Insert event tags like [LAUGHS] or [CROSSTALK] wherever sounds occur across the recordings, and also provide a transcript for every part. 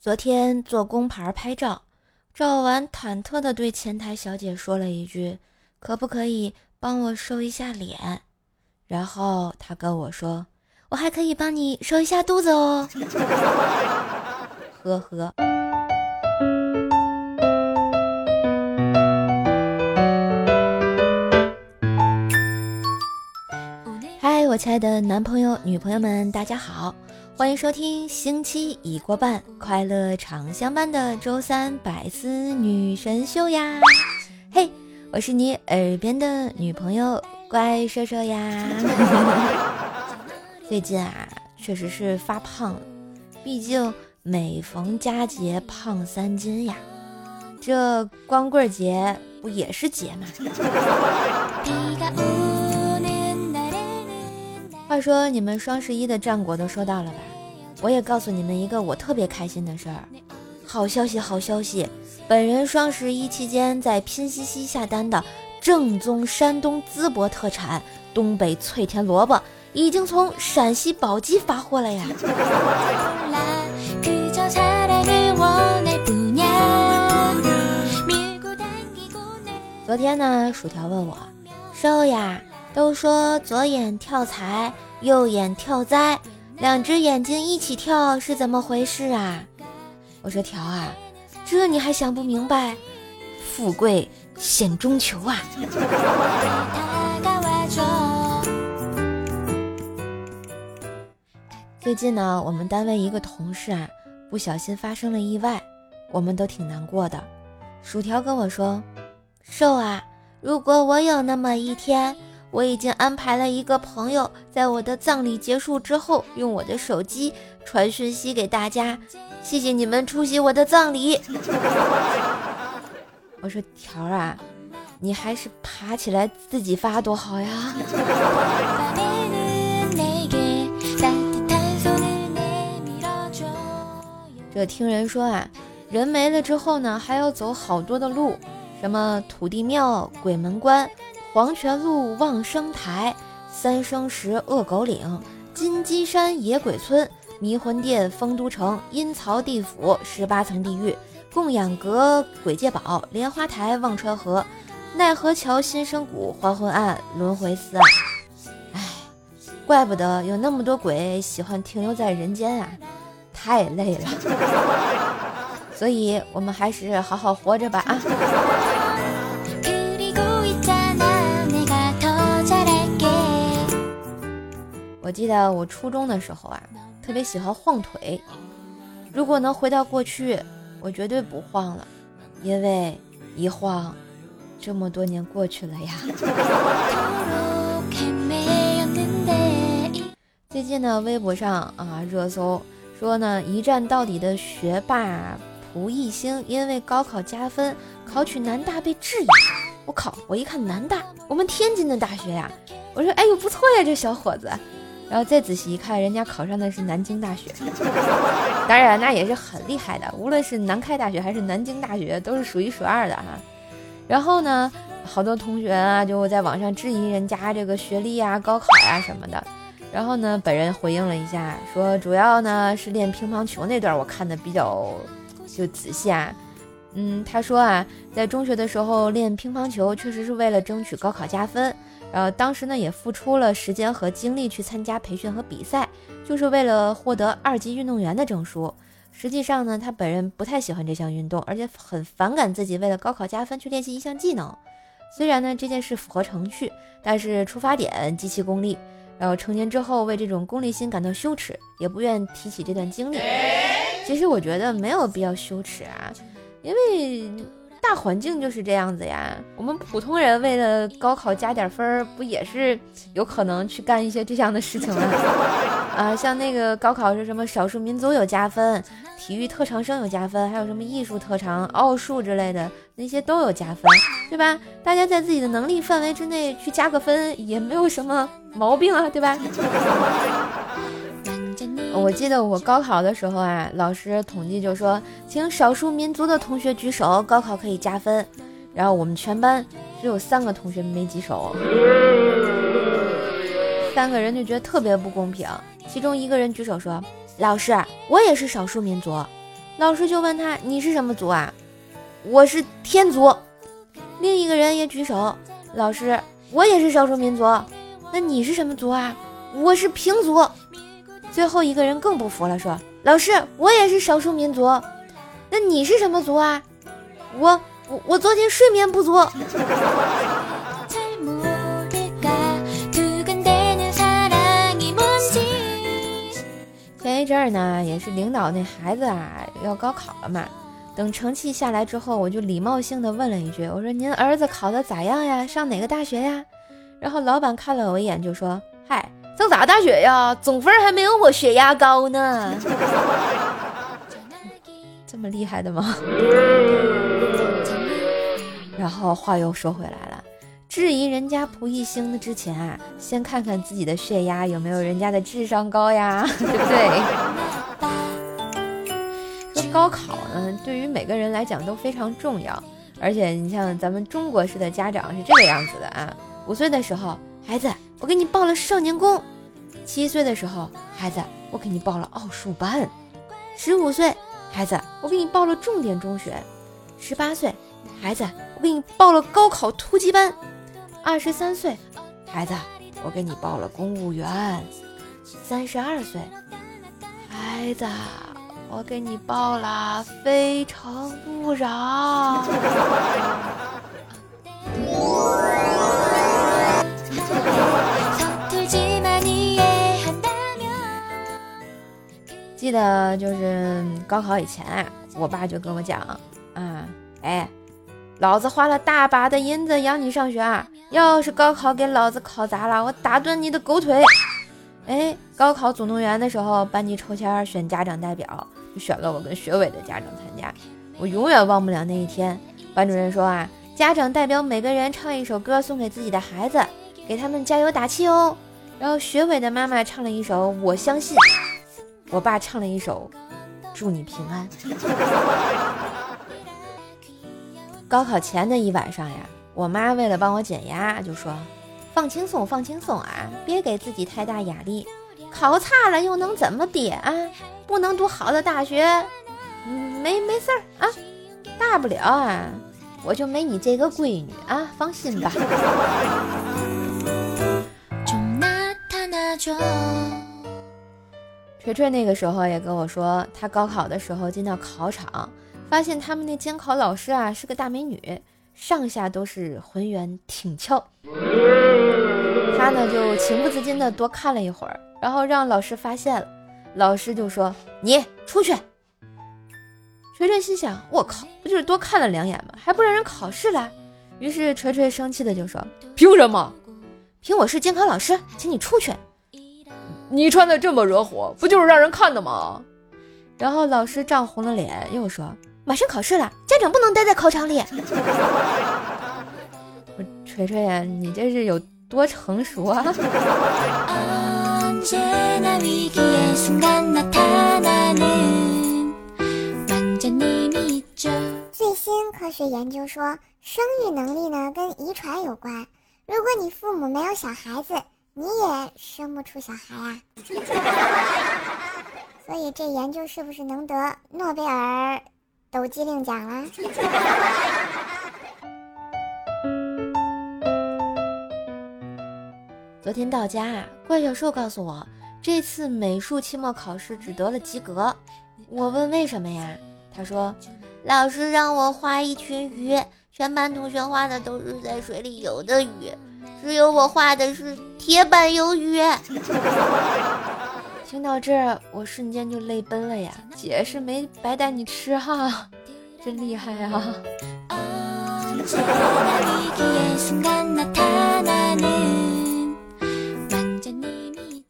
昨天做工牌拍照，照完忐忑地对前台小姐说了一句：“可不可以帮我收一下脸？”然后她跟我说：“我还可以帮你收一下肚子哦。[LAUGHS] ”呵呵。嗨，我亲爱的男朋友、女朋友们，大家好。欢迎收听星期已过半，快乐常相伴的周三百思女神秀呀！嘿，我是你耳边的女朋友怪兽兽呀。[LAUGHS] 最近啊，确实是发胖了，毕竟每逢佳节胖三斤呀。这光棍节不也是节吗？[LAUGHS] 话说你们双十一的战果都收到了吧？我也告诉你们一个我特别开心的事儿，好消息，好消息！本人双十一期间在拼夕夕下单的正宗山东淄博特产东北脆甜萝卜，已经从陕西宝鸡发货了呀！昨天呢，薯条问我，瘦呀。都说左眼跳财，右眼跳灾，两只眼睛一起跳是怎么回事啊？我说条啊，这你还想不明白？富贵险中求啊！最近呢，我们单位一个同事啊，不小心发生了意外，我们都挺难过的。薯条跟我说：“瘦啊，如果我有那么一天。”我已经安排了一个朋友，在我的葬礼结束之后，用我的手机传讯息给大家，谢谢你们出席我的葬礼。[LAUGHS] 我说条儿啊，你还是爬起来自己发多好呀。[LAUGHS] 这听人说啊，人没了之后呢，还要走好多的路，什么土地庙、鬼门关。黄泉路望生台、三生石恶狗岭、金鸡山野鬼村、迷魂殿丰都城、阴曹地府十八层地狱、供养阁鬼界堡、莲花台忘川河、奈何桥新生谷还魂案轮回寺。哎，怪不得有那么多鬼喜欢停留在人间啊，太累了。[LAUGHS] 所以我们还是好好活着吧啊！我记得我初中的时候啊，特别喜欢晃腿。如果能回到过去，我绝对不晃了，因为一晃，这么多年过去了呀。[LAUGHS] 最近呢，微博上啊热搜说呢，一站到底的学霸蒲熠星因为高考加分，考取南大被质疑。我靠！我一看南大，我们天津的大学呀，我说哎呦不错呀，这小伙子。然后再仔细一看，人家考上的是南京大学，[LAUGHS] 当然那也是很厉害的。无论是南开大学还是南京大学，都是数一数二的哈。然后呢，好多同学啊就在网上质疑人家这个学历啊、高考呀什么的。然后呢，本人回应了一下，说主要呢是练乒乓球那段我看的比较就仔细啊。嗯，他说啊，在中学的时候练乒乓球确实是为了争取高考加分。然后当时呢，也付出了时间和精力去参加培训和比赛，就是为了获得二级运动员的证书。实际上呢，他本人不太喜欢这项运动，而且很反感自己为了高考加分去练习一项技能。虽然呢这件事符合程序，但是出发点极其功利。然后成年之后为这种功利心感到羞耻，也不愿提起这段经历。其实我觉得没有必要羞耻啊，因为。大环境就是这样子呀，我们普通人为了高考加点分儿，不也是有可能去干一些这样的事情吗？[LAUGHS] 啊，像那个高考是什么少数民族有加分，体育特长生有加分，还有什么艺术特长、奥数之类的那些都有加分，对吧？大家在自己的能力范围之内去加个分也没有什么毛病啊，对吧？我记得我高考的时候啊，老师统计就说，请少数民族的同学举手，高考可以加分。然后我们全班只有三个同学没举手，三个人就觉得特别不公平。其中一个人举手说：“老师，我也是少数民族。”老师就问他：“你是什么族啊？”我是天族。另一个人也举手：“老师，我也是少数民族。”那你是什么族啊？我是平族。最后一个人更不服了，说：“老师，我也是少数民族。那你是什么族啊？”我我我昨天睡眠不足。前一阵儿呢，也是领导那孩子啊要高考了嘛。等成绩下来之后，我就礼貌性的问了一句：“我说您儿子考的咋样呀？上哪个大学呀？”然后老板看了我一眼，就说：“嗨，上啥大学呀？总分还没有我血压高呢。”这么厉害的吗？然后话又说回来了，质疑人家蒲一星的之前啊，先看看自己的血压有没有人家的智商高呀，对不对？说高考呢，对于每个人来讲都非常重要，而且你像咱们中国式的家长是这个样子的啊，五岁的时候，孩子，我给你报了少年宫；七岁的时候，孩子，我给你报了奥数班；十五岁。孩子，我给你报了重点中学。十八岁，孩子，我给你报了高考突击班。二十三岁，孩子，我给你报了公务员。三十二岁，孩子，我给你报了非诚勿扰。[LAUGHS] 记得就是高考以前啊，我爸就跟我讲啊，哎，老子花了大把的银子养你上学啊，要是高考给老子考砸了，我打断你的狗腿。哎，高考总动员的时候，班级抽签选家长代表，就选了我跟学伟的家长参加。我永远忘不了那一天，班主任说啊，家长代表每个人唱一首歌送给自己的孩子，给他们加油打气哦。然后学伟的妈妈唱了一首《我相信》。我爸唱了一首《祝你平安》。高考前的一晚上呀，我妈为了帮我减压，就说：“放轻松，放轻松啊，别给自己太大压力。考差了又能怎么的啊？不能读好的大学，没没事儿啊，大不了啊，我就没你这个闺女啊，放心吧。[LAUGHS] ”锤锤那个时候也跟我说，他高考的时候进到考场，发现他们那监考老师啊是个大美女，上下都是浑圆挺翘。他呢就情不自禁的多看了一会儿，然后让老师发现了，老师就说：“你出去。”锤锤心想：“我靠，不就是多看了两眼吗？还不让人考试了？”于是锤锤生气的就说：“凭什么？凭我是监考老师，请你出去。”你穿的这么惹火，不就是让人看的吗？然后老师涨红了脸，又说：“马上考试了，家长不能待在考场里。[LAUGHS] ”我锤锤呀，你这是有多成熟啊？最新科学研究说，生育能力呢跟遗传有关。如果你父母没有小孩子，你也生不出小孩啊，[LAUGHS] 所以这研究是不是能得诺贝尔抖机灵奖了？昨天到家啊，怪小兽告诉我，这次美术期末考试只得了及格。我问为什么呀？他说，[LAUGHS] 老师让我画一群鱼，全班同学画的都是在水里游的鱼。只有我画的是铁板鱿鱼。[LAUGHS] 听到这儿，我瞬间就泪奔了呀！姐是没白带你吃哈，真厉害啊！[LAUGHS]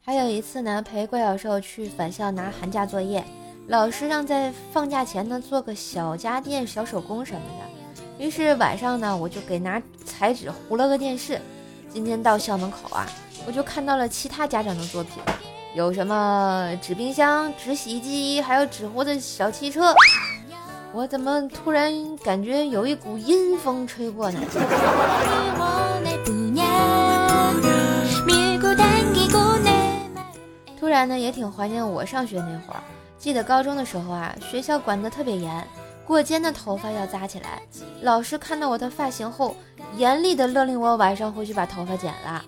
还有一次呢，陪怪小兽去返校拿寒假作业，老师让在放假前呢做个小家电、小手工什么的。于是晚上呢，我就给拿彩纸糊了个电视。今天到校门口啊，我就看到了其他家长的作品，有什么纸冰箱、纸洗衣机，还有纸糊的小汽车。我怎么突然感觉有一股阴风吹过呢？突然呢，也挺怀念我上学那会儿，记得高中的时候啊，学校管得特别严，过肩的头发要扎起来。老师看到我的发型后，严厉的勒令我晚上回去把头发剪了。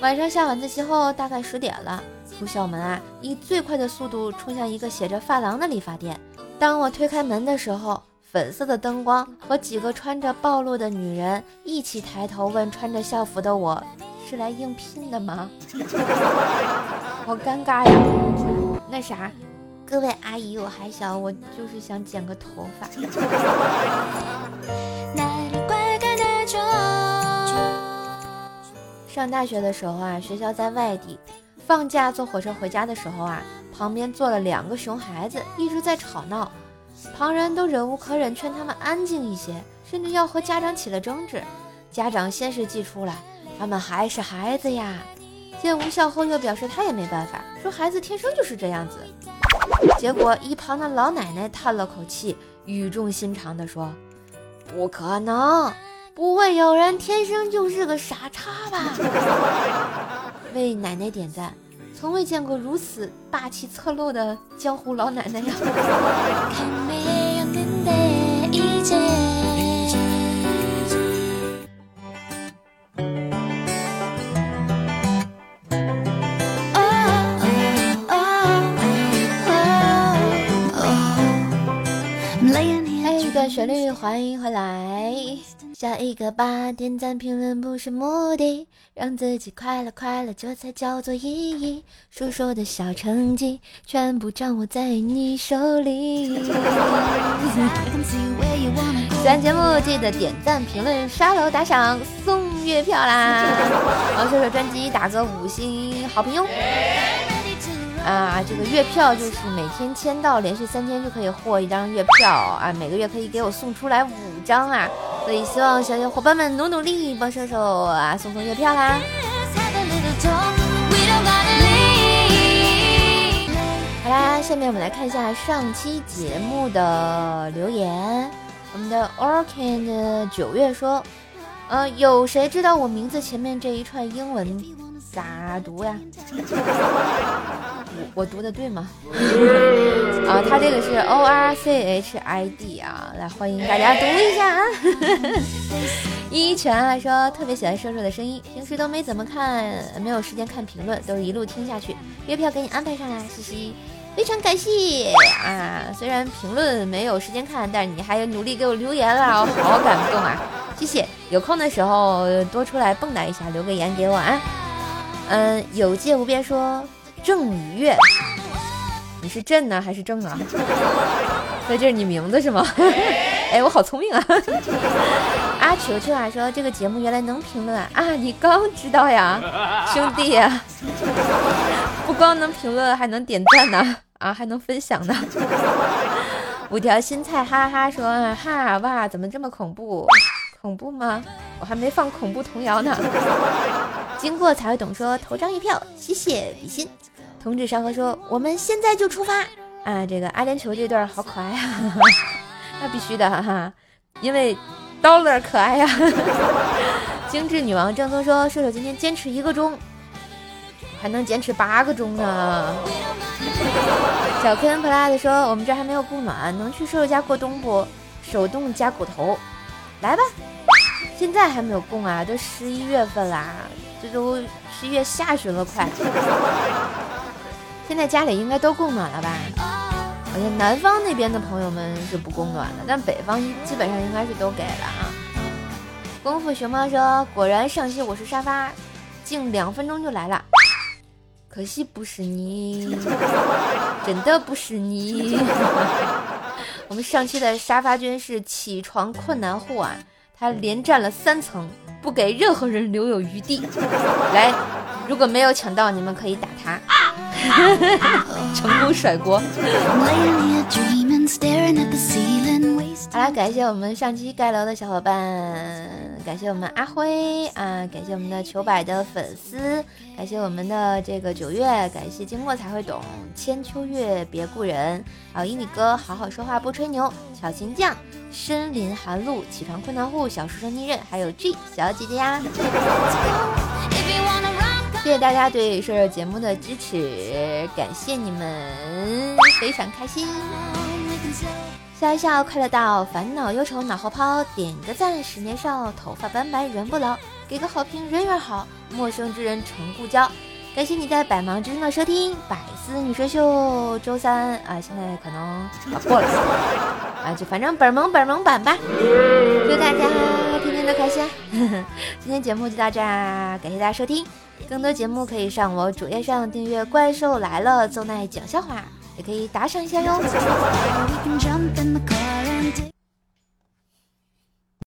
晚上下晚自习后，大概十点了，出校门啊，以最快的速度冲向一个写着“发廊”的理发店。当我推开门的时候，粉色的灯光和几个穿着暴露的女人一起抬头问穿着校服的我：“是来应聘的吗？” [LAUGHS] 好尴尬呀！那啥。各位阿姨，我还小，我就是想剪个头发。[LAUGHS] 上大学的时候啊，学校在外地，放假坐火车回家的时候啊，旁边坐了两个熊孩子，一直在吵闹，旁人都忍无可忍，劝他们安静一些，甚至要和家长起了争执。家长先是祭出了，他们还是孩子呀。见无效后，又表示他也没办法，说孩子天生就是这样子。结果一旁的老奶奶叹了口气，语重心长地说：“不可能，不会有人天生就是个傻叉吧？” [LAUGHS] 为奶奶点赞，从未见过如此霸气侧漏的江湖老奶奶呀！[LAUGHS] 欢迎回来。下一个吧，点赞评论不是目的，让自己快乐快乐，这才叫做意义。叔叔的小成绩，全部掌握在你手里。喜欢节目记得点赞、评论、刷楼、打赏、送月票啦！帮射手专辑打个五星好评哟。啊，这个月票就是每天签到，连续三天就可以获一张月票啊！每个月可以给我送出来五张啊！所以希望小小伙伴们努努力，帮射手啊送送月票啦！好啦，下面我们来看一下上期节目的留言。我们的 Orchid 九月说，呃，有谁知道我名字前面这一串英文咋读呀？[LAUGHS] 我我读的对吗？[LAUGHS] 啊，他这个是 O R C H I D 啊，来欢迎大家读一下啊。[LAUGHS] 一拳来说特别喜欢瘦瘦的声音，平时都没怎么看，没有时间看评论，都是一路听下去。月票给你安排上啦，嘻嘻，非常感谢啊！虽然评论没有时间看，但是你还有努力给我留言了，我好感动啊！谢谢，有空的时候多出来蹦跶一下，留个言给我啊。嗯，有界无边说。郑雨月，你是郑呢还是郑啊？[LAUGHS] 那这是你名字是吗？[LAUGHS] 哎，我好聪明啊！[LAUGHS] 阿球球啊说这个节目原来能评论啊，你刚知道呀，兄弟，不光能评论，还能点赞呢，啊，还能分享呢。五条新菜哈哈说哈哇，怎么这么恐怖？恐怖吗？我还没放恐怖童谣呢。经过才会懂，说投张一票，谢谢比心。同志山河说：“我们现在就出发啊！这个阿联酋这段好可爱啊，[LAUGHS] 那必须的哈，因为 dollar 可爱呀。[LAUGHS] ”精致女王正宗说：“射手今天坚持一个钟，还能坚持八个钟呢。[LAUGHS] ”小 Ken Plus 说：“我们这还没有供暖，能去射手家过冬不？手动加骨头，来吧！现在还没有供啊，都十一月份啦，这都十一月下旬了，快。”现在家里应该都供暖了吧？好像南方那边的朋友们是不供暖的，但北方基本上应该是都给了啊。功夫熊猫说：“果然上期我是沙发，竟两分钟就来了，可惜不是你，真的不是你。[LAUGHS] 我们上期的沙发君是起床困难户啊，他连占了三层，不给任何人留有余地。来，如果没有抢到，你们可以打他。[LAUGHS] ”成功甩锅。好了，感谢我们上期盖楼的小伙伴，感谢我们阿辉啊，感谢我们的球百的粉丝，感谢我们的这个九月，感谢经过才会懂，千秋月别故人，还有伊米哥，好好说话不吹牛，小琴酱，深林寒露，起床困难户，小书生逆刃，还有 G 小姐姐呀。谢谢大家对瘦瘦节目的支持，感谢你们，非常开心。笑一笑，快乐到，烦恼忧愁脑后抛，点个赞，十年少，头发斑白人不老，给个好评，人缘好，陌生之人成故交。感谢你在百忙之中的收听《百思女神秀》周三啊，现在可能啊过了 [LAUGHS] 啊，就反正本萌本萌版吧。祝大家天天都开心。[LAUGHS] 今天节目就到这儿，感谢大家收听。更多节目可以上我主页上订阅《怪兽来了》，邹奈讲笑话，也可以打赏一下哟。